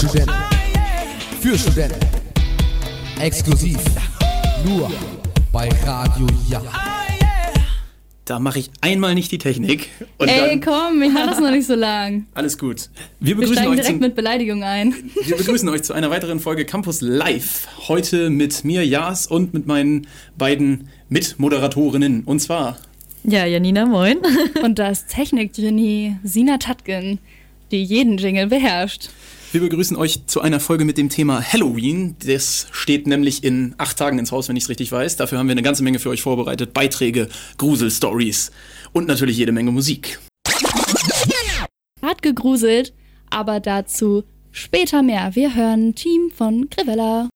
Studenten. Für Studenten. Exklusiv. Nur bei Radio Ja. Da mache ich einmal nicht die Technik. Und Ey, dann komm, ich hatte das noch nicht so lang. alles gut. Wir Wir begrüßen, steigen euch direkt zum, mit Beleidigung ein. wir begrüßen euch zu einer weiteren Folge Campus Live. Heute mit mir, Jas, und mit meinen beiden Mitmoderatorinnen. Und zwar Ja, Janina, moin. Und das Technikgenie Sina Tatkin, die jeden Jingle beherrscht. Wir begrüßen euch zu einer Folge mit dem Thema Halloween. Das steht nämlich in acht Tagen ins Haus, wenn ich es richtig weiß. Dafür haben wir eine ganze Menge für euch vorbereitet. Beiträge, Gruselstories und natürlich jede Menge Musik. Hat gegruselt, aber dazu später mehr. Wir hören Team von Grivella.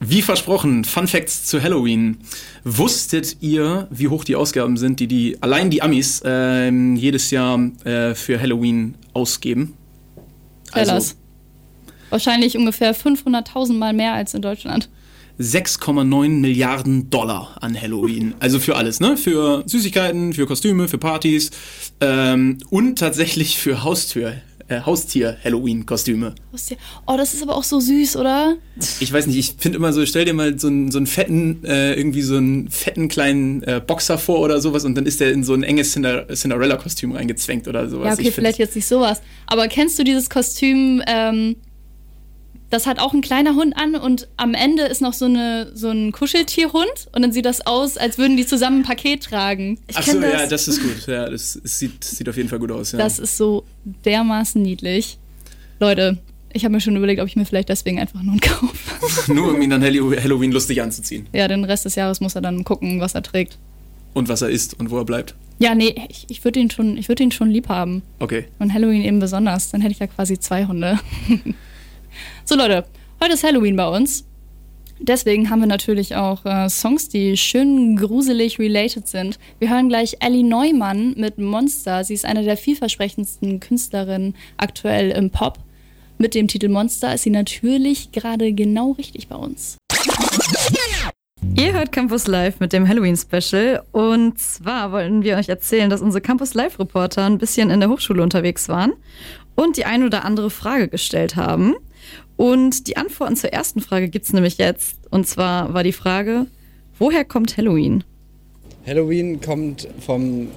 Wie versprochen, Fun Facts zu Halloween. Wusstet ihr, wie hoch die Ausgaben sind, die, die allein die Amis ähm, jedes Jahr äh, für Halloween ausgeben? Also Tell us. Wahrscheinlich ungefähr 500.000 Mal mehr als in Deutschland. 6,9 Milliarden Dollar an Halloween. Also für alles, ne? Für Süßigkeiten, für Kostüme, für Partys ähm, und tatsächlich für Haustür, äh, Haustier-Halloween-Kostüme. Oh, das ist aber auch so süß, oder? Ich weiß nicht, ich finde immer so, stell dir mal so einen, so einen fetten, äh, irgendwie so einen fetten kleinen äh, Boxer vor oder sowas und dann ist der in so ein enges Cinder Cinderella-Kostüm reingezwängt oder sowas. Ja, okay, vielleicht jetzt nicht sowas. Aber kennst du dieses Kostüm, ähm, das hat auch ein kleiner Hund an und am Ende ist noch so, eine, so ein Kuscheltierhund und dann sieht das aus, als würden die zusammen ein Paket tragen. Ich Ach so, kenn das. ja, das ist gut. Ja, das, es sieht, sieht auf jeden Fall gut aus. Ja. Das ist so dermaßen niedlich. Leute, ich habe mir schon überlegt, ob ich mir vielleicht deswegen einfach einen Hund kaufe. Nur um ihn dann Hallo- Halloween lustig anzuziehen. ja, den Rest des Jahres muss er dann gucken, was er trägt. Und was er isst und wo er bleibt. Ja, nee, ich, ich würde ihn, schon- ich würd ihn schon lieb haben. Okay. Und Halloween eben besonders. Dann hätte ich ja quasi zwei Hunde. so, Leute, heute ist Halloween bei uns. Deswegen haben wir natürlich auch äh, Songs, die schön gruselig related sind. Wir hören gleich Ellie Neumann mit Monster. Sie ist eine der vielversprechendsten Künstlerinnen aktuell im Pop. Mit dem Titel Monster ist sie natürlich gerade genau richtig bei uns. Ihr hört Campus Live mit dem Halloween-Special. Und zwar wollten wir euch erzählen, dass unsere Campus Live-Reporter ein bisschen in der Hochschule unterwegs waren und die ein oder andere Frage gestellt haben. Und die Antworten zur ersten Frage gibt's nämlich jetzt. Und zwar war die Frage, woher kommt Halloween? Halloween kommt vom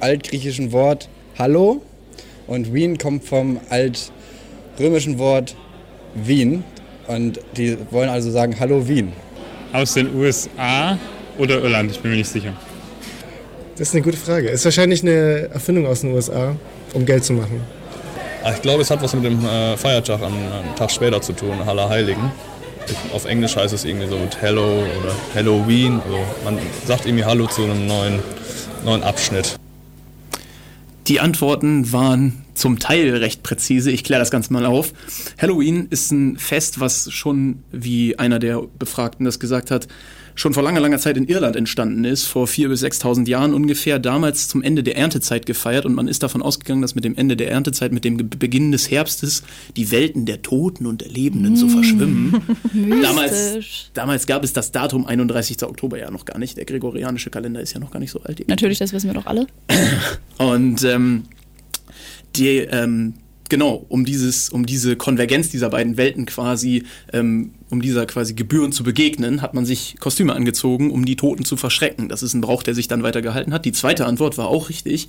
altgriechischen Wort Hallo und Wien kommt vom altrömischen Wort Wien. Und die wollen also sagen Hallo Wien. Aus den USA oder Irland, ich bin mir nicht sicher. Das ist eine gute Frage. Ist wahrscheinlich eine Erfindung aus den USA, um Geld zu machen. Ah, Ich glaube, es hat was mit dem äh, Feiertag am, am Tag später zu tun, Allerheiligen. Auf Englisch heißt es irgendwie so mit Hello oder Halloween. Also man sagt irgendwie Hallo zu einem neuen, neuen Abschnitt. Die Antworten waren zum Teil recht präzise. Ich kläre das Ganze mal auf. Halloween ist ein Fest, was schon, wie einer der Befragten das gesagt hat, schon vor langer, langer Zeit in Irland entstanden ist, vor 4.000 bis 6.000 Jahren ungefähr, damals zum Ende der Erntezeit gefeiert und man ist davon ausgegangen, dass mit dem Ende der Erntezeit, mit dem Beginn des Herbstes, die Welten der Toten und der Lebenden so verschwimmen. damals, damals gab es das Datum 31. Oktober ja noch gar nicht. Der gregorianische Kalender ist ja noch gar nicht so alt. Natürlich, das wissen wir doch alle. Und ähm, die, ähm, genau, um dieses, um diese Konvergenz dieser beiden Welten quasi, ähm, um dieser quasi Gebühren zu begegnen, hat man sich Kostüme angezogen, um die Toten zu verschrecken. Das ist ein Brauch, der sich dann weiter gehalten hat. Die zweite Antwort war auch richtig.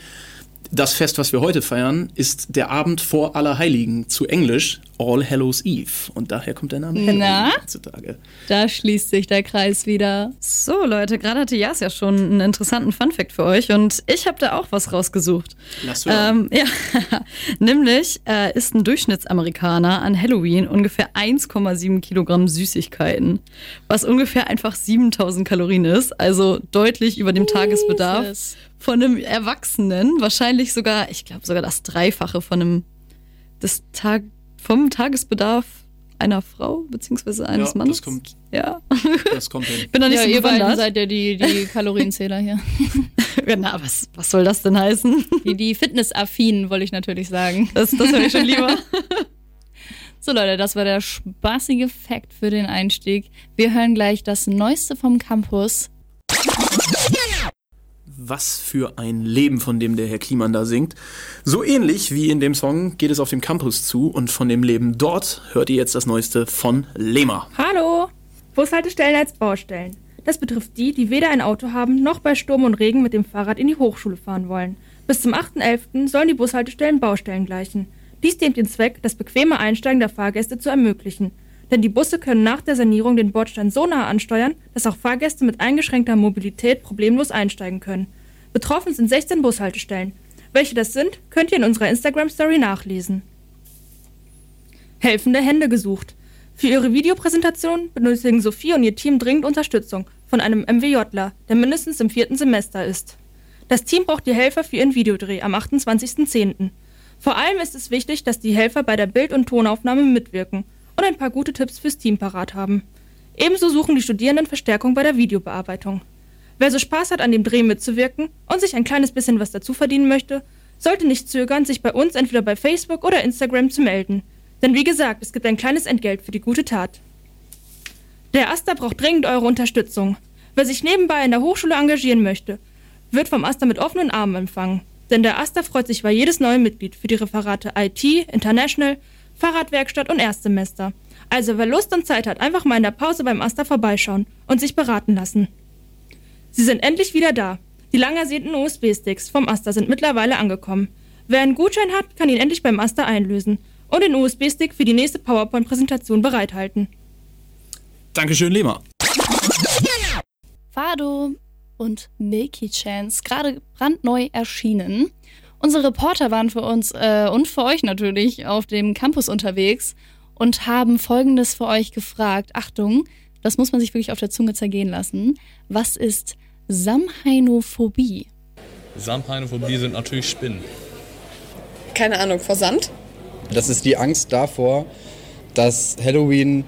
Das Fest, was wir heute feiern, ist der Abend vor Allerheiligen, zu Englisch All Hallows Eve. Und daher kommt der Name Halloween Na? heutzutage. Da schließt sich der Kreis wieder. So, Leute, gerade hatte Jas ja schon einen interessanten Funfact für euch und ich habe da auch was rausgesucht. Lass hören. Ähm, ja, nämlich äh, isst ein Durchschnittsamerikaner an Halloween ungefähr 1,7 Kilogramm Süßigkeiten, was ungefähr einfach 7000 Kalorien ist, also deutlich über dem Tagesbedarf Jesus. Von einem Erwachsenen, wahrscheinlich sogar, ich glaube sogar das Dreifache von einem, des Tag, vom Tagesbedarf einer Frau beziehungsweise eines ja, Mannes. das kommt, ja, das kommt hin. bin da nicht Ja, so ihr beiden bewandert. seid ja die, die Kalorienzähler hier. Na, was, was soll das denn heißen? Die, die Fitnessaffinen, wollte ich natürlich sagen. Das, das höre ich schon lieber. So Leute, das war der spaßige Fact für den Einstieg. Wir hören gleich das Neueste vom Campus. Was für ein Leben, von dem der Herr Kliemann da singt. So ähnlich wie in dem Song geht es auf dem Campus zu und von dem Leben dort hört ihr jetzt das Neueste von Lema. Hallo! Bushaltestellen als Baustellen. Das betrifft die, die weder ein Auto haben, noch bei Sturm und Regen mit dem Fahrrad in die Hochschule fahren wollen. Bis zum 8.11. sollen die Bushaltestellen Baustellen gleichen. Dies dient den Zweck, das bequeme Einsteigen der Fahrgäste zu ermöglichen. Denn die Busse können nach der Sanierung den Bordstein so nah ansteuern, dass auch Fahrgäste mit eingeschränkter Mobilität problemlos einsteigen können. Betroffen sind 16 Bushaltestellen. Welche das sind, könnt ihr in unserer Instagram-Story nachlesen. Helfende Hände gesucht. Für ihre Videopräsentation benötigen Sophie und ihr Team dringend Unterstützung von einem MWJler, der mindestens im vierten Semester ist. Das Team braucht die Helfer für ihren Videodreh am 28.10. Vor allem ist es wichtig, dass die Helfer bei der Bild- und Tonaufnahme mitwirken und ein paar gute Tipps fürs Team parat haben. Ebenso suchen die Studierenden Verstärkung bei der Videobearbeitung. Wer so Spaß hat, an dem Dreh mitzuwirken und sich ein kleines bisschen was dazu verdienen möchte, sollte nicht zögern, sich bei uns entweder bei Facebook oder Instagram zu melden. Denn wie gesagt, es gibt ein kleines Entgelt für die gute Tat. Der Aster braucht dringend eure Unterstützung. Wer sich nebenbei in der Hochschule engagieren möchte, wird vom Aster mit offenen Armen empfangen. Denn der Aster freut sich über jedes neue Mitglied für die Referate IT, International, Fahrradwerkstatt und Erstsemester. Also wer Lust und Zeit hat, einfach mal in der Pause beim Aster vorbeischauen und sich beraten lassen. Sie sind endlich wieder da. Die lang ersehnten USB-Sticks vom Aster sind mittlerweile angekommen. Wer einen Gutschein hat, kann ihn endlich beim Aster einlösen und den USB-Stick für die nächste PowerPoint-Präsentation bereithalten. Dankeschön, Lema. Fado und Milky Chance, gerade brandneu erschienen. Unsere Reporter waren für uns äh, und für euch natürlich auf dem Campus unterwegs und haben Folgendes für euch gefragt. Achtung, das muss man sich wirklich auf der Zunge zergehen lassen. Was ist Samhainophobie? Samhainophobie sind natürlich Spinnen. Keine Ahnung, vor Sand? Das ist die Angst davor, dass Halloween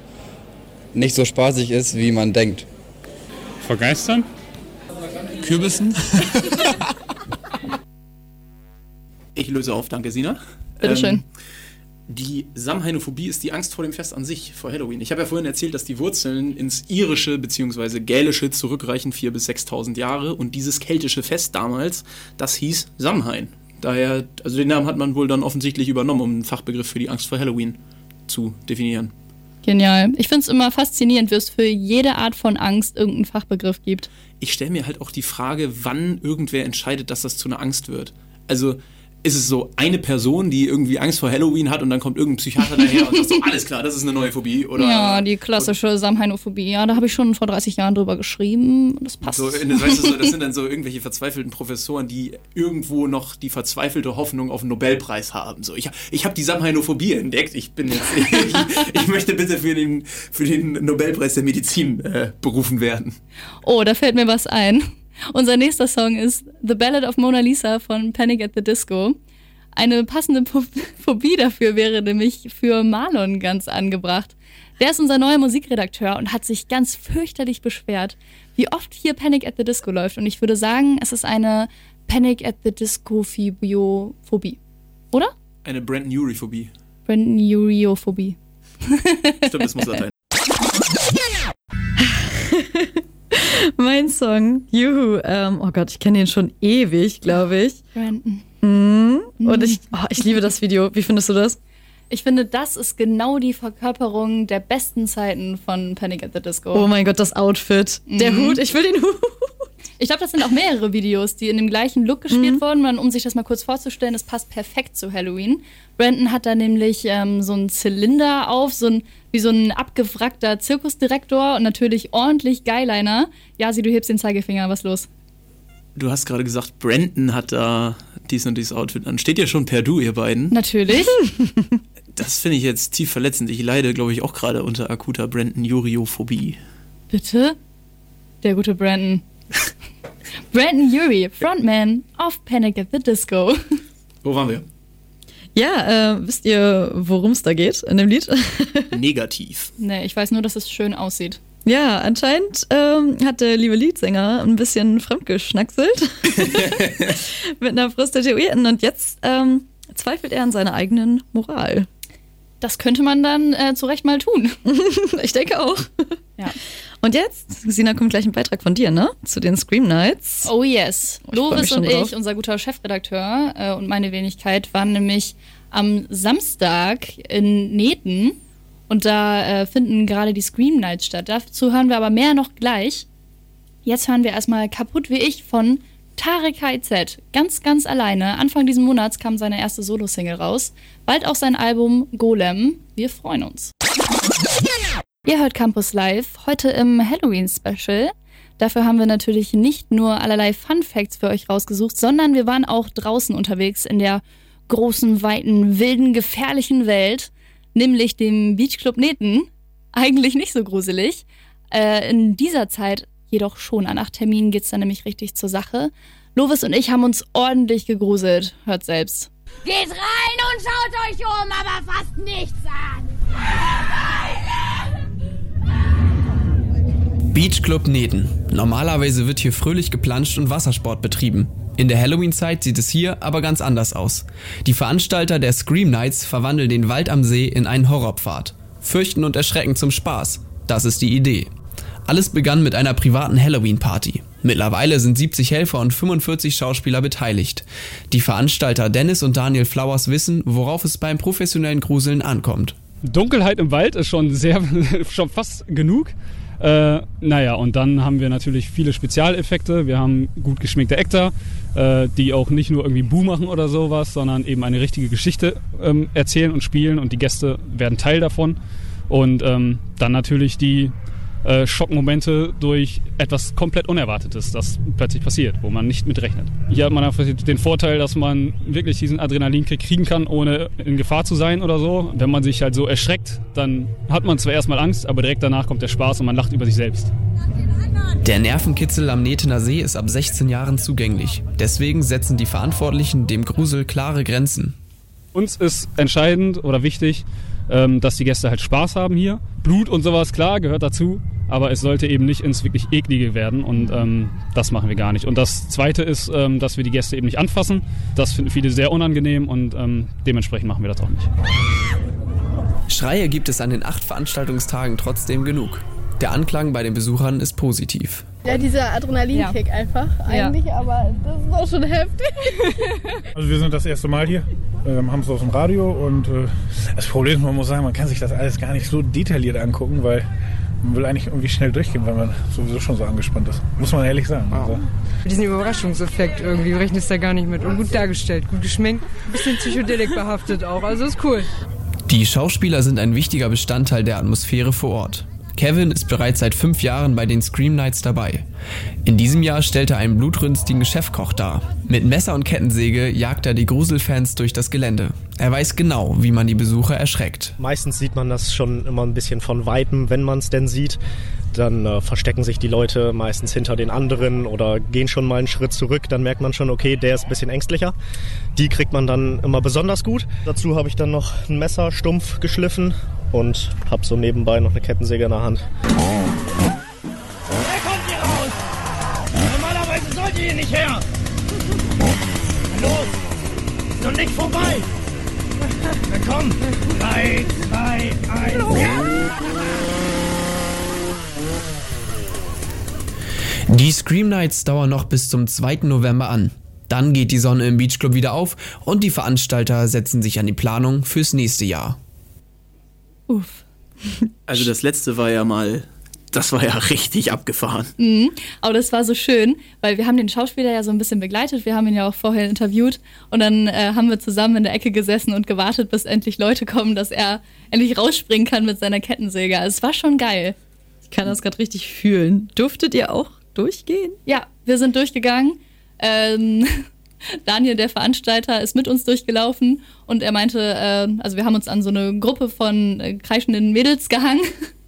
nicht so spaßig ist, wie man denkt. Vor Geistern? Kürbissen? Ich löse auf, danke Sina. Bitteschön. die Samhainophobie ist die Angst vor dem Fest an sich, vor Halloween. Ich habe ja vorhin erzählt, dass die Wurzeln ins Irische bzw. Gälische zurückreichen, 4.000 bis 6.000 Jahre. Und dieses keltische Fest damals, das hieß Samhain. Daher, also den Namen hat man wohl dann offensichtlich übernommen, um einen Fachbegriff für die Angst vor Halloween zu definieren. Genial. Ich finde es immer faszinierend, wie es für jede Art von Angst irgendeinen Fachbegriff gibt. Ich stelle mir halt auch die Frage, wann irgendwer entscheidet, dass das zu einer Angst wird. Also ist es so eine Person, die irgendwie Angst vor Halloween hat und dann kommt irgendein Psychiater daher und sagt so, alles klar, das ist eine neue Phobie. Oder, ja, die klassische Samhainophobie. Ja, da habe ich schon vor 30 Jahren drüber geschrieben. Das passt. So, in- weißt du, so, das sind dann so irgendwelche verzweifelten Professoren, die irgendwo noch die verzweifelte Hoffnung auf einen Nobelpreis haben. So, ich, ich habe die Samhainophobie entdeckt. Ich bin jetzt, ich, ich möchte bitte für den, für den Nobelpreis der Medizin äh, berufen werden. Oh, da fällt mir was ein. Unser nächster Song ist The Ballad of Mona Lisa von Panic at the Disco. Eine passende Pho- Phobie dafür wäre nämlich für Marlon ganz angebracht. Der ist unser neuer Musikredakteur und hat sich ganz fürchterlich beschwert, wie oft hier Panic at the Disco läuft. Und ich würde sagen, es ist eine Panic at the Disco Phobie. Oder? Eine Brand New-Phobie. Brandon Uriophobie. Stimmt, das muss Latein. Mein Song, Juhu. Ähm, oh Gott, ich kenne den schon ewig, glaube ich. Brandon. Mhm. Und ich, oh, ich liebe das Video. Wie findest du das? Ich finde, das ist genau die Verkörperung der besten Zeiten von Panic at the Disco. Oh mein Gott, das Outfit. Der Mhm. Hut, ich will den Hut. Ich glaube, das sind auch mehrere Videos, die in dem gleichen Look gespielt wurden. Und um sich das mal kurz vorzustellen, das passt perfekt zu Halloween. Brandon hat da nämlich ähm, so einen Zylinder auf, so ein, wie so ein abgewrackter Zirkusdirektor und natürlich ordentlich Guyliner. Jasi, du hebst den Zeigefinger, was los? Du hast gerade gesagt, Brandon hat da dies und dieses Outfit an. Steht ja schon per Du, ihr beiden. Natürlich. Das finde ich jetzt tief verletzend. Ich leide, glaube ich, auch gerade unter akuter Brandon-Juriophobie. Bitte? Der gute Brandon. Brandon Urie, Frontman of Panic at the Disco. Wo waren wir? Ja, äh, wisst ihr, worum es da geht in dem Lied? Negativ. nee, ich weiß nur, dass es schön aussieht. Ja, anscheinend ähm, hat der liebe Leadsänger ein bisschen fremdgeschnackselt mit einer Prostituierten und jetzt ähm, zweifelt er an seiner eigenen Moral. Das könnte man dann äh, zu Recht mal tun. ich denke auch. Ja. Und jetzt, Sina, kommt gleich ein Beitrag von dir, ne? Zu den Scream Nights. Oh yes. Mich Lovis und drauf. ich, unser guter Chefredakteur äh, und meine Wenigkeit, waren nämlich am Samstag in Neten und da äh, finden gerade die Scream Nights statt. Dazu hören wir aber mehr noch gleich. Jetzt hören wir erstmal Kaputt wie ich von Tarek KZ. Ganz, ganz alleine. Anfang diesen Monats kam seine erste Solo-Single raus. Bald auch sein Album Golem. Wir freuen uns. Ihr hört Campus Live, heute im Halloween-Special. Dafür haben wir natürlich nicht nur allerlei Fun Facts für euch rausgesucht, sondern wir waren auch draußen unterwegs in der großen, weiten, wilden, gefährlichen Welt, nämlich dem Beachclub Neten. Eigentlich nicht so gruselig. Äh, in dieser Zeit jedoch schon. An acht Terminen geht's dann nämlich richtig zur Sache. Lovis und ich haben uns ordentlich gegruselt. Hört selbst. Geht rein und schaut euch um, aber fasst nichts an. Beach Club Neden. Normalerweise wird hier fröhlich geplanscht und Wassersport betrieben. In der Halloween-Zeit sieht es hier aber ganz anders aus. Die Veranstalter der Scream Nights verwandeln den Wald am See in einen Horrorpfad. Fürchten und erschrecken zum Spaß. Das ist die Idee. Alles begann mit einer privaten Halloween-Party. Mittlerweile sind 70 Helfer und 45 Schauspieler beteiligt. Die Veranstalter Dennis und Daniel Flowers wissen, worauf es beim professionellen Gruseln ankommt. Dunkelheit im Wald ist schon sehr, schon fast genug. Äh, naja, und dann haben wir natürlich viele Spezialeffekte. Wir haben gut geschminkte Actor, äh, die auch nicht nur irgendwie Buh machen oder sowas, sondern eben eine richtige Geschichte ähm, erzählen und spielen und die Gäste werden Teil davon. Und ähm, dann natürlich die äh, Schockmomente durch etwas komplett Unerwartetes, das plötzlich passiert, wo man nicht mit rechnet. Hier hat man einfach den Vorteil, dass man wirklich diesen Adrenalinkick kriegen kann, ohne in Gefahr zu sein oder so. Wenn man sich halt so erschreckt, dann hat man zwar erstmal Angst, aber direkt danach kommt der Spaß und man lacht über sich selbst. Der Nervenkitzel am Netener See ist ab 16 Jahren zugänglich. Deswegen setzen die Verantwortlichen dem Grusel klare Grenzen. Uns ist entscheidend oder wichtig, ähm, dass die Gäste halt Spaß haben hier. Blut und sowas, klar, gehört dazu. Aber es sollte eben nicht ins wirklich eklige werden und ähm, das machen wir gar nicht. Und das Zweite ist, ähm, dass wir die Gäste eben nicht anfassen. Das finden viele sehr unangenehm und ähm, dementsprechend machen wir das auch nicht. Schreie gibt es an den acht Veranstaltungstagen trotzdem genug. Der Anklang bei den Besuchern ist positiv. Ja, dieser Adrenalinkick einfach eigentlich, aber das ist auch schon heftig. Also wir sind das erste Mal hier, ähm, haben es aus dem Radio und äh, das Problem ist, man muss sagen, man kann sich das alles gar nicht so detailliert angucken, weil man will eigentlich irgendwie schnell durchgehen, weil man sowieso schon so angespannt ist. Muss man ehrlich sagen. Also, Diesen Überraschungseffekt irgendwie rechnest du da gar nicht mit. Und gut dargestellt, gut geschminkt, ein bisschen Psychedelik behaftet auch. Also ist cool. Die Schauspieler sind ein wichtiger Bestandteil der Atmosphäre vor Ort. Kevin ist bereits seit fünf Jahren bei den Scream Nights dabei. In diesem Jahr stellt er einen blutrünstigen Chefkoch dar. Mit Messer und Kettensäge jagt er die Gruselfans durch das Gelände. Er weiß genau, wie man die Besucher erschreckt. Meistens sieht man das schon immer ein bisschen von weitem, wenn man es denn sieht. Dann äh, verstecken sich die Leute meistens hinter den anderen oder gehen schon mal einen Schritt zurück. Dann merkt man schon, okay, der ist ein bisschen ängstlicher. Die kriegt man dann immer besonders gut. Dazu habe ich dann noch ein Messer stumpf geschliffen und habe so nebenbei noch eine Kettensäge in der Hand. Normalerweise sollt ihr hier nicht her. Los, ist noch nicht vorbei. Na komm, drei, zwei, eins. Die Scream Nights dauern noch bis zum 2. November an. Dann geht die Sonne im Beach Club wieder auf und die Veranstalter setzen sich an die Planung fürs nächste Jahr. Uff. Also das letzte war ja mal, das war ja richtig abgefahren. Mhm. Aber das war so schön, weil wir haben den Schauspieler ja so ein bisschen begleitet. Wir haben ihn ja auch vorher interviewt und dann äh, haben wir zusammen in der Ecke gesessen und gewartet, bis endlich Leute kommen, dass er endlich rausspringen kann mit seiner Kettensäge. Also es war schon geil. Ich kann das gerade richtig fühlen. Durftet ihr auch durchgehen? Ja, wir sind durchgegangen. Ähm, Daniel, der Veranstalter, ist mit uns durchgelaufen und er meinte, äh, also wir haben uns an so eine Gruppe von äh, kreischenden Mädels gehangen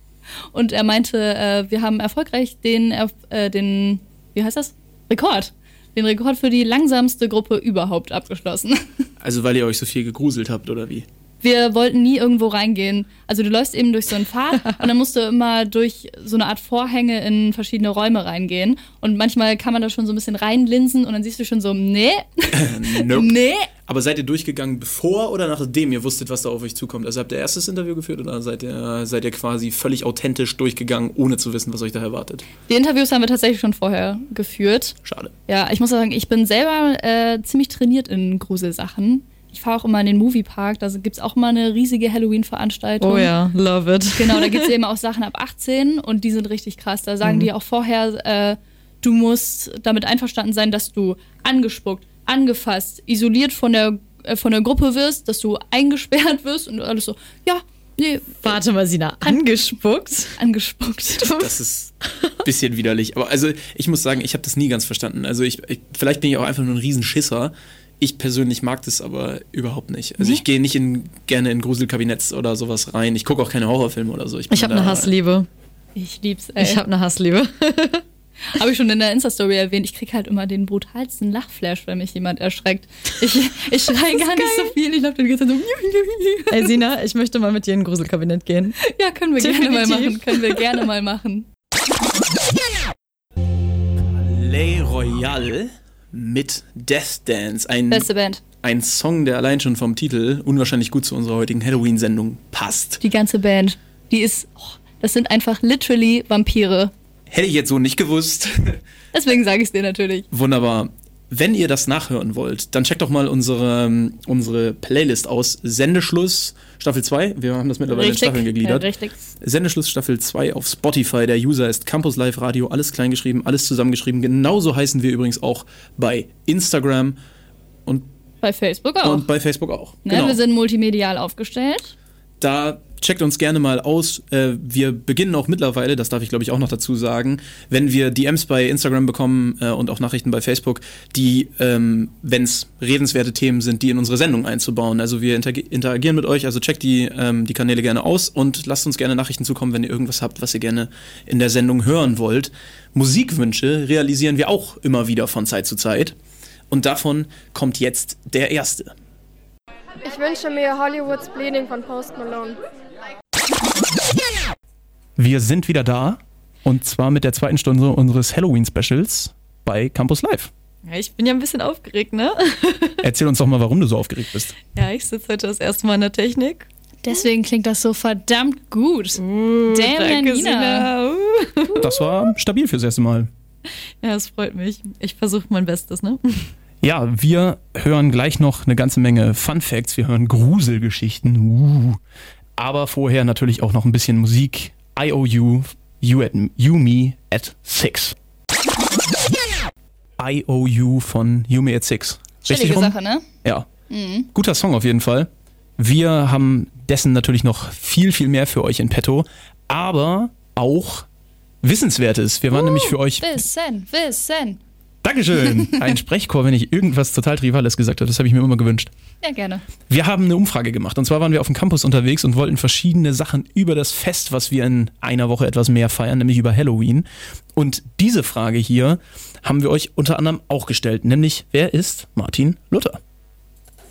und er meinte, äh, wir haben erfolgreich den, äh, den, wie heißt das? Rekord. Den Rekord für die langsamste Gruppe überhaupt abgeschlossen. Also weil ihr euch so viel gegruselt habt, oder wie? Wir wollten nie irgendwo reingehen. Also du läufst eben durch so einen Pfad und dann musst du immer durch so eine Art Vorhänge in verschiedene Räume reingehen. Und manchmal kann man da schon so ein bisschen reinlinsen und dann siehst du schon so, nee, nope. nee. Aber seid ihr durchgegangen bevor oder nachdem ihr wusstet, was da auf euch zukommt? Also habt ihr erstes Interview geführt oder seid ihr, seid ihr quasi völlig authentisch durchgegangen, ohne zu wissen, was euch da erwartet? Die Interviews haben wir tatsächlich schon vorher geführt. Schade. Ja, ich muss sagen, ich bin selber äh, ziemlich trainiert in Gruselsachen. Ich fahre auch immer in den Moviepark, da gibt es auch mal eine riesige Halloween-Veranstaltung. Oh ja, love it. Genau, da gibt es eben auch Sachen ab 18 und die sind richtig krass. Da sagen Mhm. die auch vorher, äh, du musst damit einverstanden sein, dass du angespuckt, angefasst, isoliert von der, äh, von der Gruppe wirst, dass du eingesperrt wirst und alles so, ja, nee. Warte mal, Sina, angespuckt? Angespuckt. Das ist ein bisschen widerlich. Aber also ich muss sagen, ich habe das nie ganz verstanden. Also ich, ich, vielleicht bin ich auch einfach nur ein Riesenschisser. Ich persönlich mag das aber überhaupt nicht. Also Nee? ich gehe nicht in, gerne in Gruselkabinetts oder sowas rein. Ich gucke auch keine Horrorfilme oder so. bin Ich habe eine Hassliebe. Ich lieb's, ey. Ich habe eine Hassliebe. Habe ich schon in der Insta-Story erwähnt, ich krieg halt immer den brutalsten Lachflash, wenn mich jemand erschreckt. Ich, ich schreie gar nicht so viel, ich laufe die ganze Zeit so. Ey, Sina, ich möchte mal mit dir in ein Gruselkabinett gehen. Ja, können wir gerne mal Definitiv. machen. Können wir gerne mal machen. Play Royale mit Death Dance. Ein, Beste Band. ein Song, der allein schon vom Titel unwahrscheinlich gut zu unserer heutigen Halloween-Sendung passt. Die ganze Band. Die ist. Oh, das sind einfach literally Vampire. Hätte ich jetzt so nicht gewusst. Deswegen sage ich es dir natürlich. Wunderbar. Wenn ihr das nachhören wollt, dann checkt doch mal unsere, unsere Playlist aus. Sendeschluss Staffel 2. Wir haben das mittlerweile Richtig. in Staffeln gegliedert. Ja, richtig. Sendeschluss Staffel 2 auf Spotify. Der User ist Campus Live Radio. Alles kleingeschrieben, alles zusammengeschrieben. Genauso heißen wir übrigens auch bei Instagram und, Bei Facebook auch. und bei Facebook auch. ne? Genau. Wir sind multimedial aufgestellt. Da checkt uns gerne mal aus. Äh, wir beginnen auch mittlerweile, das darf ich glaube ich auch noch dazu sagen, wenn wir DMs bei Instagram bekommen äh, und auch Nachrichten bei Facebook, die, ähm, wenn es redenswerte Themen sind, die in unsere Sendung einzubauen. Also wir interag- interagieren mit euch, also checkt die, ähm, die Kanäle gerne aus und lasst uns gerne Nachrichten zukommen, wenn ihr irgendwas habt, was ihr gerne in der Sendung hören wollt. Musikwünsche realisieren wir auch immer wieder von Zeit zu Zeit. Und davon kommt jetzt der erste. Ich wünsche mir Hollywood's Bleeding von Post Malone. Wir sind wieder da und zwar mit der zweiten Stunde unseres Halloween-Specials bei Campus Live. Ja, ich bin ja ein bisschen aufgeregt, ne? Erzähl uns doch mal, warum du so aufgeregt bist. Ja, ich sitze heute das erste Mal in der Technik. Deswegen klingt das so verdammt gut. Damn, danke, Janina. Sina. Uh. Das war stabil fürs erste Mal. Ja, das freut mich. Ich versuche mein Bestes, ne? Ja, wir hören gleich noch eine ganze Menge Fun Facts. Wir hören Gruselgeschichten. Uh. Aber vorher natürlich auch noch ein bisschen Musik. IOU, You, at, you Me at Six. IOU von You Me at Six. Chillige rum? Sache, ne? Ja. Mhm. Guter Song auf jeden Fall. Wir haben dessen natürlich noch viel, viel mehr für euch in petto, aber auch Wissenswertes. Wir waren nämlich für euch. Wissen, wissen. Dankeschön! Ein Sprechchor, wenn ich irgendwas total Triviales gesagt habe. Das habe ich mir immer gewünscht. Ja, gerne. Wir haben eine Umfrage gemacht. Und zwar waren wir auf dem Campus unterwegs und wollten verschiedene Sachen über das Fest, was wir in einer Woche etwas mehr feiern, nämlich über Halloween. Und diese Frage hier haben wir euch unter anderem auch gestellt, nämlich wer ist Martin Luther?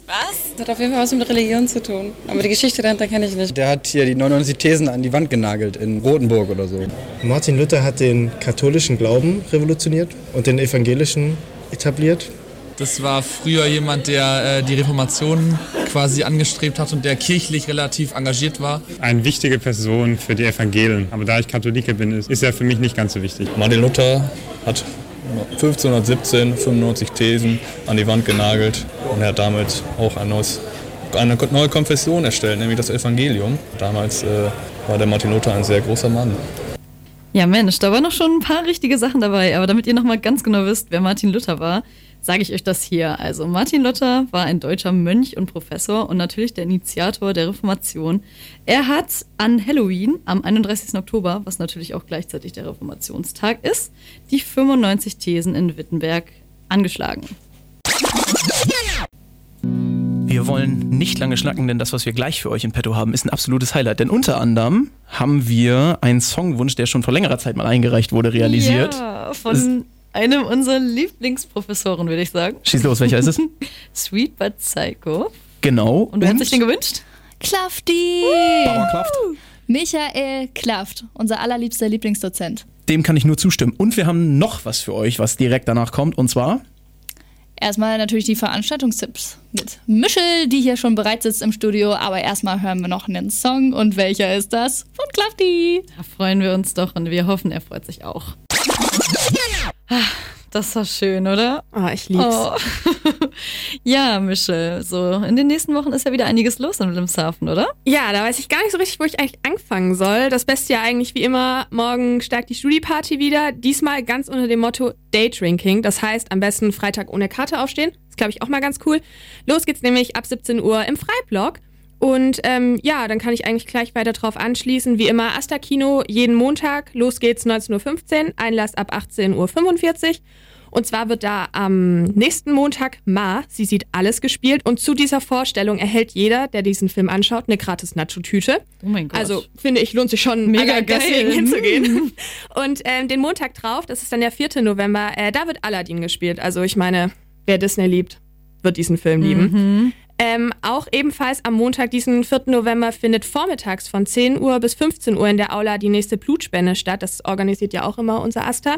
Was? Das hat auf jeden Fall was mit Religion zu tun. Aber die Geschichte dahinter kenne ich nicht. Der hat hier die 99 Thesen an die Wand genagelt in Rotenburg oder so. Martin Luther hat den katholischen Glauben revolutioniert und den evangelischen etabliert. Das war früher jemand, der äh, die Reformation quasi angestrebt hat und der kirchlich relativ engagiert war. Eine wichtige Person für die Evangelien. Aber da ich Katholike bin, ist, ist er für mich nicht ganz so wichtig. Martin Luther hat 1517 95 Thesen an die Wand genagelt und er hat damit auch ein neues, eine neue Konfession erstellt, nämlich das Evangelium. Damals äh, war der Martin Luther ein sehr großer Mann. Ja, Mensch, da waren noch schon ein paar richtige Sachen dabei. Aber damit ihr nochmal ganz genau wisst, wer Martin Luther war, sage ich euch das hier. Also, Martin Luther war ein deutscher Mönch und Professor und natürlich der Initiator der Reformation. Er hat an Halloween am 31. Oktober, was natürlich auch gleichzeitig der Reformationstag ist, die 95 Thesen in Wittenberg angeschlagen. Wir wollen nicht lange schnacken, denn das, was wir gleich für euch im Petto haben, ist ein absolutes Highlight. Denn unter anderem haben wir einen Songwunsch, der schon vor längerer Zeit mal eingereicht wurde, realisiert. Ja, von einem unserer Lieblingsprofessoren, würde ich sagen. Schieß los, welcher ist es? Sweet but Psycho. Genau. Und wer hat sich den gewünscht? Klafti! Bauer Klaft. Michael Klaft, unser allerliebster Lieblingsdozent. Dem kann ich nur zustimmen. Und wir haben noch was für euch, was direkt danach kommt. Und zwar Erstmal natürlich die Veranstaltungstipps mit Michel, die hier schon bereit sitzt im Studio. Aber erstmal hören wir noch einen Song. Und welcher ist das? Von Klafti. Da freuen wir uns doch und wir hoffen, er freut sich auch. Das war schön, oder? Oh, ich lieb's. Oh. ja, Michel, so in den nächsten Wochen ist ja wieder einiges los in Wilhelmshaven, oder? Ja, da weiß ich gar nicht so richtig, wo ich eigentlich anfangen soll. Das Beste ja eigentlich wie immer, morgen steigt die Studieparty wieder. Diesmal ganz unter dem Motto Daydrinking. Das heißt, am besten Freitag ohne Karte aufstehen. Das glaube ich auch mal ganz cool. Los geht's nämlich ab 17 Uhr im Freiblock. Und ähm, ja, dann kann ich eigentlich gleich weiter drauf anschließen. Wie immer, Asta Kino jeden Montag. Los geht's 19.15 Uhr. Einlass ab 18.45 Uhr. Und zwar wird da am nächsten Montag Ma, sie sieht alles gespielt. Und zu dieser Vorstellung erhält jeder, der diesen Film anschaut, eine gratis Nacho-Tüte. Oh mein Gott. Also finde ich, lohnt sich schon, Mega geil. deswegen hinzugehen. Und ähm, den Montag drauf, das ist dann der 4. November, äh, da wird Aladdin gespielt. Also ich meine, wer Disney liebt, wird diesen Film lieben. Mhm. Ähm, auch ebenfalls am Montag, diesen 4. November, findet vormittags von 10 Uhr bis 15 Uhr in der Aula die nächste Blutspende statt. Das organisiert ja auch immer unser Asta.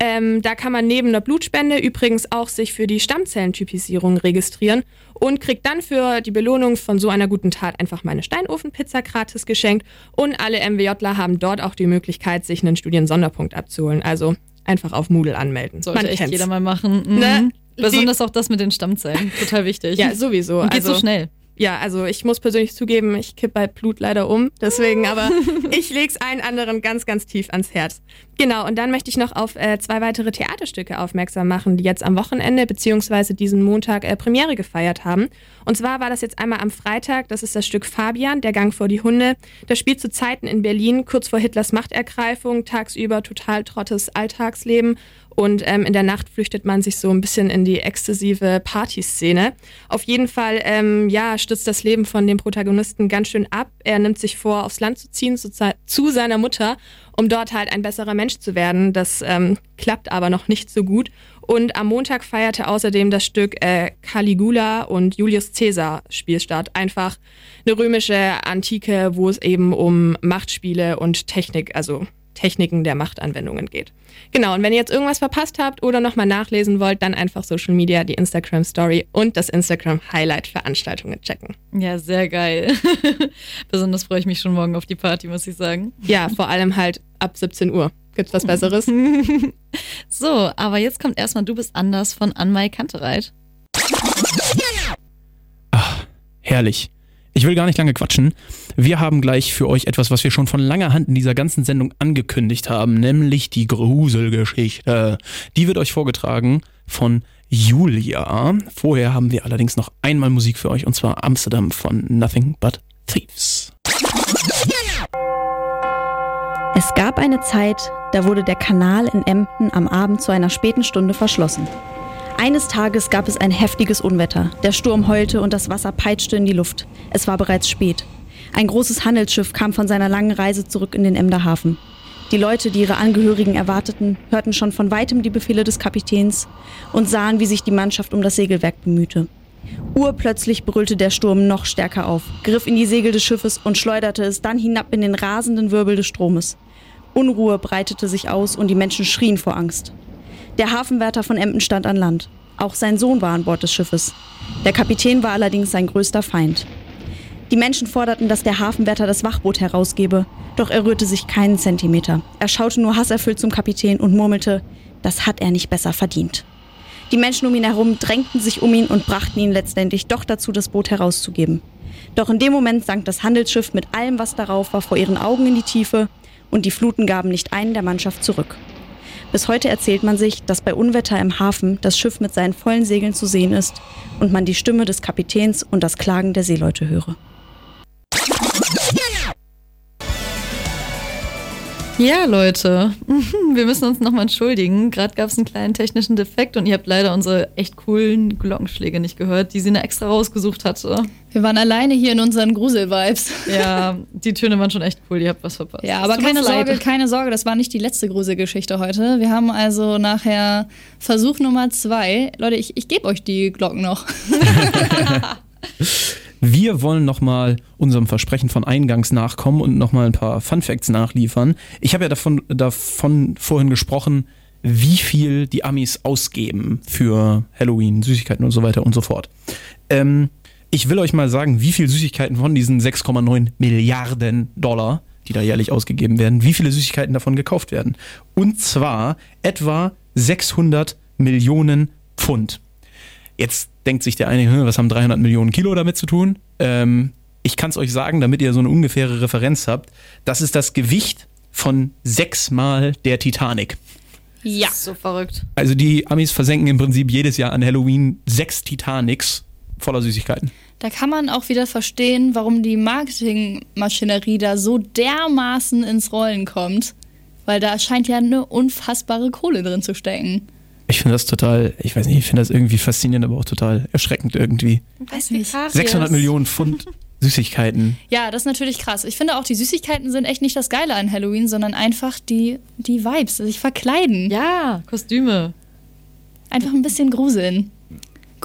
Ähm, da kann man neben der Blutspende übrigens auch sich für die Stammzellentypisierung registrieren und kriegt dann für die Belohnung von so einer guten Tat einfach mal eine Steinofenpizza gratis geschenkt. Und alle MWJler haben dort auch die Möglichkeit, sich einen Studiensonderpunkt abzuholen. Also einfach auf Moodle anmelden. Sollte Man echt kennt's. jeder mal machen. Mhm. Ne? Besonders auch das mit den Stammzellen. Total wichtig. Ja, sowieso. Und geht so schnell. Ja, also ich muss persönlich zugeben, ich kipp bei Blut leider um. Deswegen, aber ich leg's allen anderen ganz, ganz tief ans Herz. Genau, und dann möchte ich noch auf äh, zwei weitere Theaterstücke aufmerksam machen, die jetzt am Wochenende beziehungsweise diesen Montag äh, Premiere gefeiert haben. Und zwar war das jetzt einmal am Freitag, das ist das Stück Fabian, der Gang vor die Hunde. Das spielt zu Zeiten in Berlin, kurz vor Hitlers Machtergreifung, tagsüber total trottes Alltagsleben. Und ähm, in der Nacht flüchtet man sich so ein bisschen in die exzessive Partyszene. Auf jeden Fall, ähm, ja, stürzt das Leben von dem Protagonisten ganz schön ab. Er nimmt sich vor, aufs Land zu ziehen, zu, zu seiner Mutter, um dort halt ein besserer Mensch zu werden. Das ähm, klappt aber noch nicht so gut. Und am Montag feierte außerdem das Stück äh, Caligula und Julius Caesar Spielstart. Einfach eine römische Antike, wo es eben um Machtspiele und Technik, also Techniken der Machtanwendungen geht. Genau, und wenn ihr jetzt irgendwas verpasst habt oder nochmal nachlesen wollt, dann einfach Social Media, die Instagram Story und das Instagram Highlight Veranstaltungen checken. Ja, sehr geil. Besonders freue ich mich schon morgen auf die Party, muss ich sagen. Ja, vor allem halt ab 17 Uhr. Gibt's was Besseres? So, aber jetzt kommt erstmal Du bist anders von Anmai Kantereit. Herrlich. Ich will gar nicht lange quatschen. Wir haben gleich für euch etwas, was wir schon von langer Hand in dieser ganzen Sendung angekündigt haben, nämlich die Gruselgeschichte. Die wird euch vorgetragen von Julia. Vorher haben wir allerdings noch einmal Musik für euch und zwar Amsterdam von Nothing But Thieves. Es gab eine Zeit, da wurde der Kanal in Emden am Abend zu einer späten Stunde verschlossen. Eines Tages gab es ein heftiges Unwetter. Der Sturm heulte und das Wasser peitschte in die Luft. Es war bereits spät. Ein großes Handelsschiff kam von seiner langen Reise zurück in den Emder Hafen. Die Leute, die ihre Angehörigen erwarteten, hörten schon von weitem die Befehle des Kapitäns und sahen, wie sich die Mannschaft um das Segelwerk bemühte. Urplötzlich brüllte der Sturm noch stärker auf, griff in die Segel des Schiffes und schleuderte es dann hinab in den rasenden Wirbel des Stromes. Unruhe breitete sich aus und die Menschen schrien vor Angst. Der Hafenwärter von Emden stand an Land. Auch sein Sohn war an Bord des Schiffes. Der Kapitän war allerdings sein größter Feind. Die Menschen forderten, dass der Hafenwärter das Wachboot herausgebe, doch er rührte sich keinen Zentimeter. Er schaute nur hasserfüllt zum Kapitän und murmelte, das hat er nicht besser verdient. Die Menschen um ihn herum drängten sich um ihn und brachten ihn letztendlich doch dazu, das Boot herauszugeben. Doch in dem Moment sank das Handelsschiff mit allem, was darauf war, vor ihren Augen in die Tiefe und die Fluten gaben nicht einen der Mannschaft zurück. Bis heute erzählt man sich, dass bei Unwetter im Hafen das Schiff mit seinen vollen Segeln zu sehen ist und man die Stimme des Kapitäns und das Klagen der Seeleute höre. Ja, Leute, wir müssen uns nochmal entschuldigen. Gerade gab es einen kleinen technischen Defekt und ihr habt leider unsere echt coolen Glockenschläge nicht gehört, die sie extra rausgesucht hatte. Wir waren alleine hier in unseren Grusel-Vibes. Ja, die Töne waren schon echt cool, ihr habt was verpasst. Ja, aber keine leid. Sorge, keine Sorge, das war nicht die letzte Gruselgeschichte heute. Wir haben also nachher Versuch Nummer zwei. Leute, ich, ich gebe euch die Glocken noch. Wir wollen nochmal unserem Versprechen von Eingangs nachkommen und nochmal ein paar Fun Facts nachliefern. Ich habe ja davon, davon vorhin gesprochen, wie viel die Amis ausgeben für Halloween, Süßigkeiten und so weiter und so fort. Ähm, ich will euch mal sagen, wie viel Süßigkeiten von diesen 6,9 Milliarden Dollar, die da jährlich ausgegeben werden, wie viele Süßigkeiten davon gekauft werden. Und zwar etwa 600 Millionen Pfund. Jetzt denkt sich der eine, was haben 300 Millionen Kilo damit zu tun? Ähm, ich kann es euch sagen, damit ihr so eine ungefähre Referenz habt. Das ist das Gewicht von sechsmal der Titanic. Ja. So verrückt. Also die Amis versenken im Prinzip jedes Jahr an Halloween sechs Titanics voller Süßigkeiten. Da kann man auch wieder verstehen, warum die Marketingmaschinerie da so dermaßen ins Rollen kommt. Weil da scheint ja eine unfassbare Kohle drin zu stecken. Ich finde das total, ich weiß nicht, ich finde das irgendwie faszinierend, aber auch total erschreckend irgendwie. Weiß nicht. 600 Millionen Pfund Süßigkeiten. Ja, das ist natürlich krass. Ich finde auch, die Süßigkeiten sind echt nicht das Geile an Halloween, sondern einfach die, die Vibes, sich verkleiden. Ja, Kostüme. Einfach ein bisschen gruseln.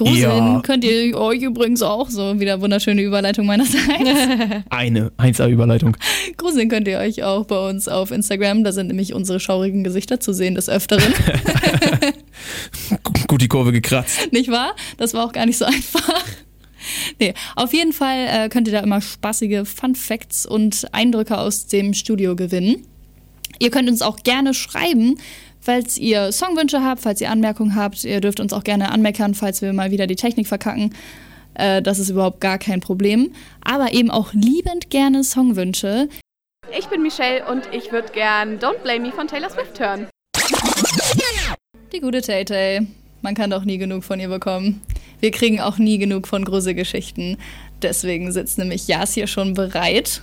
Gruseln Ja. könnt ihr euch übrigens auch, so wieder wunderschöne Überleitung meinerseits. Eine 1A-Überleitung. Gruseln könnt ihr euch auch bei uns auf Instagram, da sind nämlich unsere schaurigen Gesichter zu sehen des Öfteren. Gut die Kurve gekratzt. nicht wahr? Das war auch gar nicht so einfach. Nee, auf jeden Fall äh, könnt ihr da immer spaßige Fun Facts und Eindrücke aus dem Studio gewinnen. Ihr könnt uns auch gerne schreiben, falls ihr Songwünsche habt, falls ihr Anmerkungen habt. Ihr dürft uns auch gerne anmeckern, falls wir mal wieder die Technik verkacken. Äh, das ist überhaupt gar kein Problem. Aber eben auch liebend gerne Songwünsche. Ich bin Michelle und ich würde gern Don't Blame Me von Taylor Swift hören. Die gute Tay Tay. Man kann doch nie genug von ihr bekommen. Wir kriegen auch nie genug von Gruselgeschichten. Deswegen sitzt nämlich Jas hier schon bereit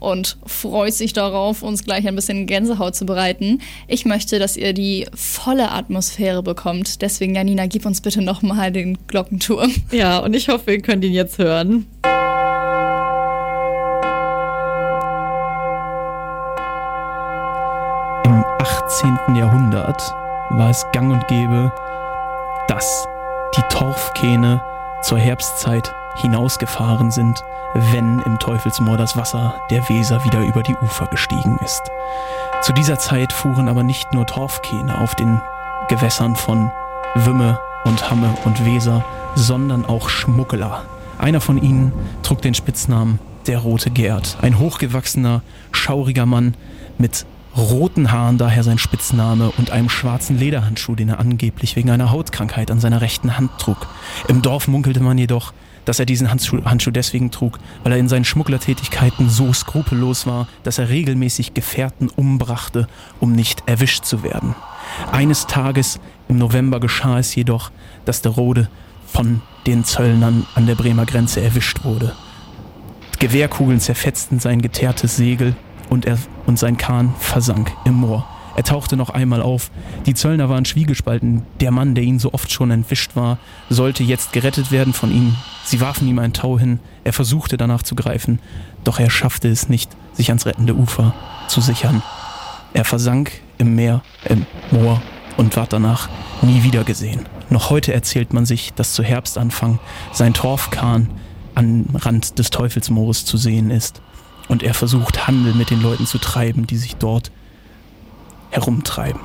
und freut sich darauf, uns gleich ein bisschen Gänsehaut zu bereiten. Ich möchte, dass ihr die volle Atmosphäre bekommt. Deswegen, Janina, gib uns bitte nochmal den Glockenturm. Ja, und ich hoffe, ihr könnt ihn jetzt hören. Im 18. Jahrhundert war es gang und gäbe, dass die Torfkähne zur Herbstzeit hinausgefahren sind, wenn im Teufelsmoor das Wasser der Weser wieder über die Ufer gestiegen ist. Zu dieser Zeit fuhren aber nicht nur Torfkähne auf den Gewässern von Wümme und Hamme und Weser, sondern auch Schmuggler. Einer von ihnen trug den Spitznamen der Rote Gerd, ein hochgewachsener, schauriger Mann mit roten Haaren, daher sein Spitzname, und einem schwarzen Lederhandschuh, den er angeblich wegen einer Hautkrankheit an seiner rechten Hand trug. Im Dorf munkelte man jedoch, dass er diesen Handschuh, Handschuh deswegen trug, weil er in seinen Schmugglertätigkeiten so skrupellos war, dass er regelmäßig Gefährten umbrachte, um nicht erwischt zu werden. Eines Tages im November geschah es jedoch, dass der Rode von den Zöllnern an der Bremer Grenze erwischt wurde. Gewehrkugeln zerfetzten sein geteertes Segel und, er, und sein Kahn versank im Moor. Er tauchte noch einmal auf. Die Zöllner waren zwiegespalten. Der Mann, der ihnen so oft schon entwischt war, sollte jetzt gerettet werden von ihnen. Sie warfen ihm ein Tau hin. Er versuchte danach zu greifen, doch er schaffte es nicht, sich ans rettende Ufer zu sichern. Er versank im Meer, im Moor und ward danach nie wieder gesehen. Noch heute erzählt man sich, dass zu Herbstanfang sein Torfkahn am Rand des Teufelsmoores zu sehen ist und er versucht Handel mit den Leuten zu treiben, die sich dort herumtreiben.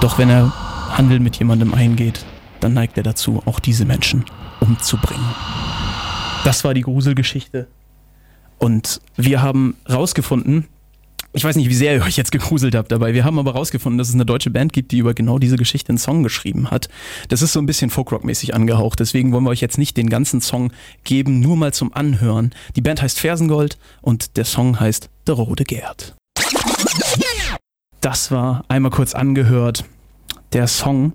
Doch wenn er Handel mit jemandem eingeht, dann neigt er dazu, auch diese Menschen umzubringen. Das war die Gruselgeschichte. Und wir haben rausgefunden, ich weiß nicht, wie sehr ihr euch jetzt gegruselt habt dabei, wir haben aber rausgefunden, dass es eine deutsche Band gibt, die über genau diese Geschichte einen Song geschrieben hat. Das ist so ein bisschen Folkrock-mäßig angehaucht, deswegen wollen wir euch jetzt nicht den ganzen Song geben, nur mal zum Anhören. Die Band heißt Fersengold und der Song heißt Der Rode Gerd. Das war einmal kurz angehört, der Song.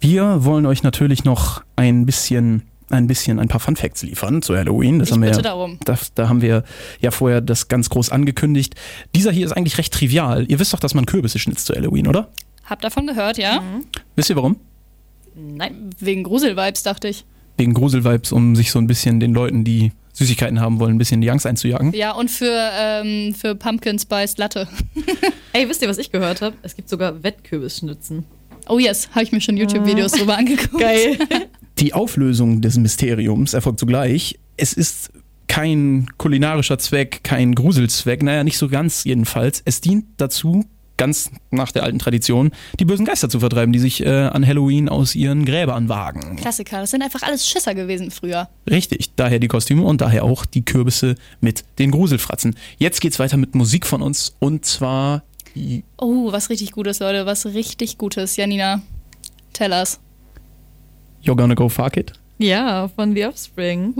Wir wollen euch natürlich noch ein bisschen ein bisschen ein paar Fun Facts liefern zu Halloween. Das Ich haben wir, bitte ja- darum. Das, da haben wir ja vorher das ganz groß angekündigt. Dieser hier ist eigentlich recht trivial. Ihr wisst doch, dass man Kürbisse schnitzt zu Halloween, oder? Hab davon gehört, ja? Wisst ihr warum? Nein, wegen Gruselvibes, dachte ich. Wegen Gruselvibes, um sich so ein bisschen den Leuten, die Süßigkeiten haben wollen, ein bisschen die Angst einzujagen. Ja, und für, ähm, für Pumpkin Spice Latte. Ey, wisst ihr, was ich gehört habe? Es gibt sogar Wettkürbisschnitzen. Oh yes, habe ich mir schon YouTube-Videos drüber angeguckt. Geil. Die Auflösung des Mysteriums erfolgt zugleich. es ist kein kulinarischer Zweck, kein Gruselzweck, naja, nicht so ganz jedenfalls. Es dient dazu, ganz nach der alten Tradition, die bösen Geister zu vertreiben, die sich äh, an Halloween aus ihren Gräbern wagen. Klassiker, das sind einfach alles Schisser gewesen früher. Richtig, daher die Kostüme und daher auch die Kürbisse mit den Gruselfratzen. Jetzt geht's weiter mit Musik von uns und zwar Oh, was richtig Gutes, Leute, was richtig Gutes. Janina, tell us. You're gonna go fuck it? Ja, von The Offspring.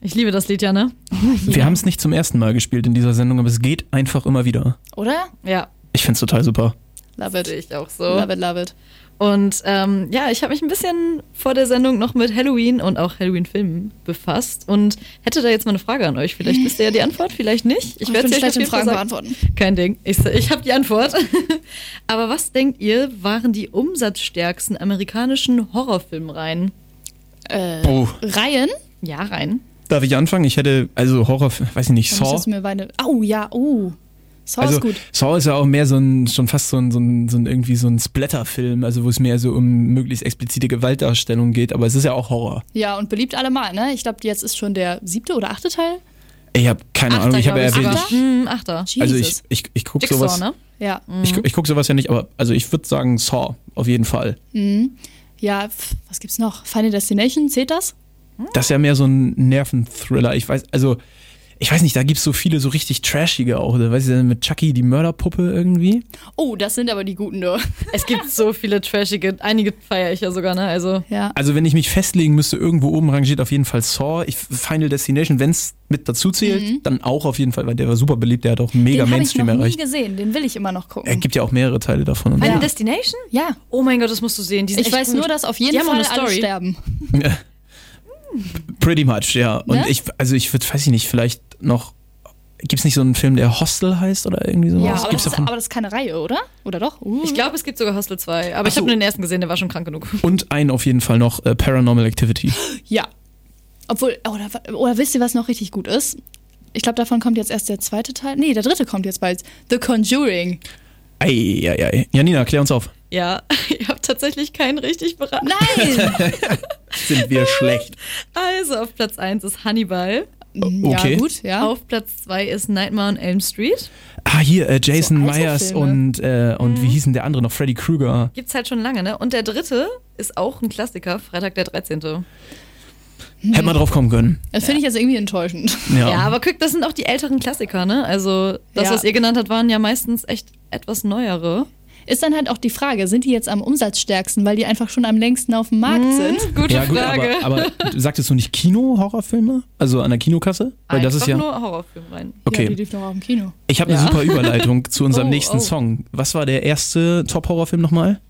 Ich liebe das Lied ja, ne? Wir haben es nicht zum ersten Mal gespielt in dieser Sendung, aber es geht einfach immer wieder. Oder? Ja. Ich find's total super. Love it. Ich auch so. Love it, love it. Und ähm, ja, ich habe mich ein bisschen vor der Sendung noch mit Halloween und auch Halloween-Filmen befasst und hätte da jetzt mal eine Frage an euch. Vielleicht wisst ihr ja die Antwort, vielleicht nicht. Ich werde schlecht auf in Fragen beantworten. Kein Ding. Ich, ich habe die Antwort. Aber was denkt ihr, waren die umsatzstärksten amerikanischen Horrorfilmreihen? Äh, Oh. Reihen? Ja, Reihen. Darf ich anfangen? Ich hätte, also Horror, weiß ich nicht, Saw. mir beide. Oh ja, oh. Saw also ist gut. Saw ist ja auch mehr so ein, schon fast so ein, so ein, so ein irgendwie so ein Splatter-Film, also wo es mehr so um möglichst explizite Gewaltdarstellung geht, aber es ist ja auch Horror. Ja, und beliebt allemal, ne? Ich glaube, jetzt ist schon der siebte oder achte Teil. Ich habe keine Ahnung, ich habe ja erwähnt, ich, Hm, Achter. also ich, ich, ich gucke sowas, ne? Ja. ich, ich gucke sowas ja nicht, aber also ich würde sagen Saw, auf jeden Fall. Mhm. Ja, pf, was gibt's noch? Final Destination, zählt das? Das ist ja mehr so ein Nerventhriller. Ich weiß, also, ich weiß nicht, da gibt es so viele so richtig trashige auch. oder? Weißt du, mit Chucky die Mörderpuppe irgendwie. Oh, das sind aber die guten, du. Es gibt so viele trashige, einige feiere ich ja sogar, ne? Also. Ja. Also, wenn ich mich festlegen müsste, irgendwo oben rangiert auf jeden Fall Saw. Ich, Final Destination, wenn es mit dazu zählt, Mhm. dann auch auf jeden Fall, weil der war super beliebt, der hat auch mega Den habe ich Mainstream noch nie erreicht. gesehen, den will ich immer noch gucken. Er gibt ja auch mehrere Teile davon. Final Ja. Destination? Ja. Oh mein Gott, das musst du sehen. Die sind Ich echt weiß gut. nur, dass auf jeden Die Fall alle sterben. Pretty much, ja. Und Ne? ich, also ich würde, weiß ich nicht, vielleicht noch. Gibt es nicht so einen Film, der Hostel heißt oder irgendwie sowas? Ja, aber Gibt's das, ist, aber das ist keine Reihe, oder? Oder doch? Uh. Ich glaube, es gibt sogar Hostel 2. Aber Ach ich habe so. nur den ersten gesehen, der war schon krank genug. Und einen auf jeden Fall noch, äh, Paranormal Activity. Ja. Obwohl, oder, oder wisst ihr, was noch richtig gut ist? Ich glaube, davon kommt jetzt erst der zweite Teil. Nee, der dritte kommt jetzt bald. The Conjuring. Eieiei. Janina, klär uns auf. Ja, ich habe tatsächlich keinen richtig beraten. Nein! Sind wir schlecht? Also, auf Platz 1 ist Hannibal. okay. Ja, gut, ja. Auf Platz 2 ist Nightmare on Elm Street. Ah, hier, äh, Jason So Myers und, äh, und Mhm. wie hieß denn der andere noch? Freddy Krueger. Gibt's halt schon lange, ne? Und der dritte ist auch ein Klassiker, Freitag der 13. Hätte man drauf kommen können. Das finde ich jetzt irgendwie enttäuschend. Ja. Ja. aber guck, das sind auch die älteren Klassiker, ne? Also, das, Ja. was ihr genannt habt, waren ja meistens echt etwas neuere. Ist dann halt auch die Frage, sind die jetzt am umsatzstärksten, weil die einfach schon am längsten auf dem Markt sind? Gute ja, gut, Frage. aber, aber sagtest du nicht Kino-Horrorfilme? Also an der Kinokasse? Weil das ist Einfach ja. nur Horrorfilm rein. Okay. Ja, die lief noch auch im Kino. Ich habe eine Ja. super Überleitung zu unserem Oh, nächsten oh. Song. Was war der erste Top-Horrorfilm nochmal?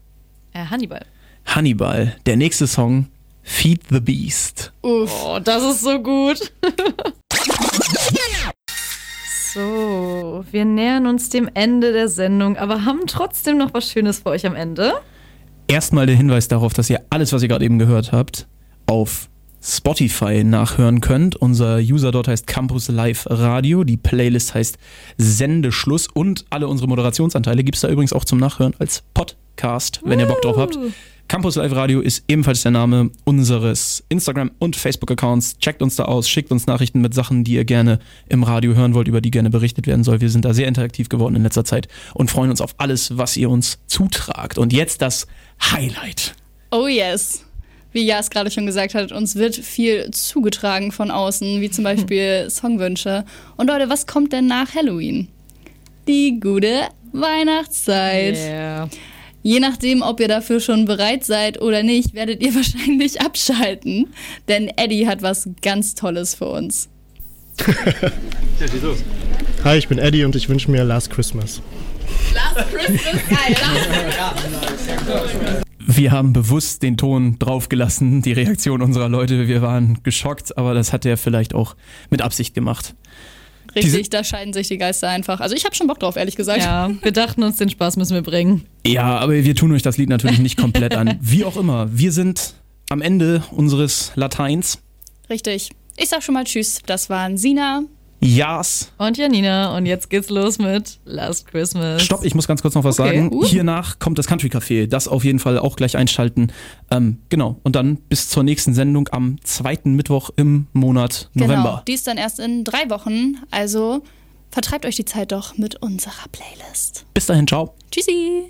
Äh, Hannibal. Hannibal. Der nächste Song, Feed the Beast. Uff. Oh, das ist so gut. so, wir nähern uns dem Ende der Sendung, aber haben trotzdem noch was Schönes für euch am Ende. Erstmal der Hinweis darauf, dass ihr alles, was ihr gerade eben gehört habt, auf Spotify nachhören könnt. Unser User dort heißt Campus Live Radio. Die Playlist heißt Sendeschluss und alle unsere Moderationsanteile gibt es da übrigens auch zum Nachhören als Podcast, wenn ihr Bock drauf habt. Campus Live Radio ist ebenfalls der Name unseres Instagram- und Facebook-Accounts. Checkt uns da aus, schickt uns Nachrichten mit Sachen, die ihr gerne im Radio hören wollt, über die gerne berichtet werden soll. Wir sind da sehr interaktiv geworden in letzter Zeit und freuen uns auf alles, was ihr uns zutragt. Und jetzt das Highlight. Oh yes. Wie Jas gerade schon gesagt hat, uns wird viel zugetragen von außen, wie zum Beispiel Songwünsche. Und Leute, was kommt denn nach Halloween? Die gute Weihnachtszeit. Yeah. Je nachdem, ob ihr dafür schon bereit seid oder nicht, werdet ihr wahrscheinlich abschalten. Denn Eddie hat was ganz Tolles für uns. Hi, ich bin Eddie und ich wünsche mir Last Christmas. Last Christmas, geil. Wir haben bewusst den Ton draufgelassen, die Reaktion unserer Leute. Wir waren geschockt, aber das hat er vielleicht auch mit Absicht gemacht. Richtig, da scheiden sich die Geister einfach. Also ich habe schon Bock drauf, ehrlich gesagt. Ja, wir dachten uns, den Spaß müssen wir bringen. Ja, aber wir tun euch das Lied natürlich nicht komplett an. Wie auch immer, wir sind am Ende unseres Lateins. Richtig. Ich sag schon mal Tschüss. Das waren Sina, Jas. Und Janina. Und jetzt geht's los mit Last Christmas. Stopp, ich muss ganz kurz noch was Okay. sagen. Uh. Hiernach kommt das Country Café. Das auf jeden Fall auch gleich einschalten. Ähm, genau. Und dann bis zur nächsten Sendung am zweiten Mittwoch im Monat Genau, November. die ist dann erst in drei Wochen. Also vertreibt euch die Zeit doch mit unserer Playlist. Bis dahin, ciao. Tschüssi.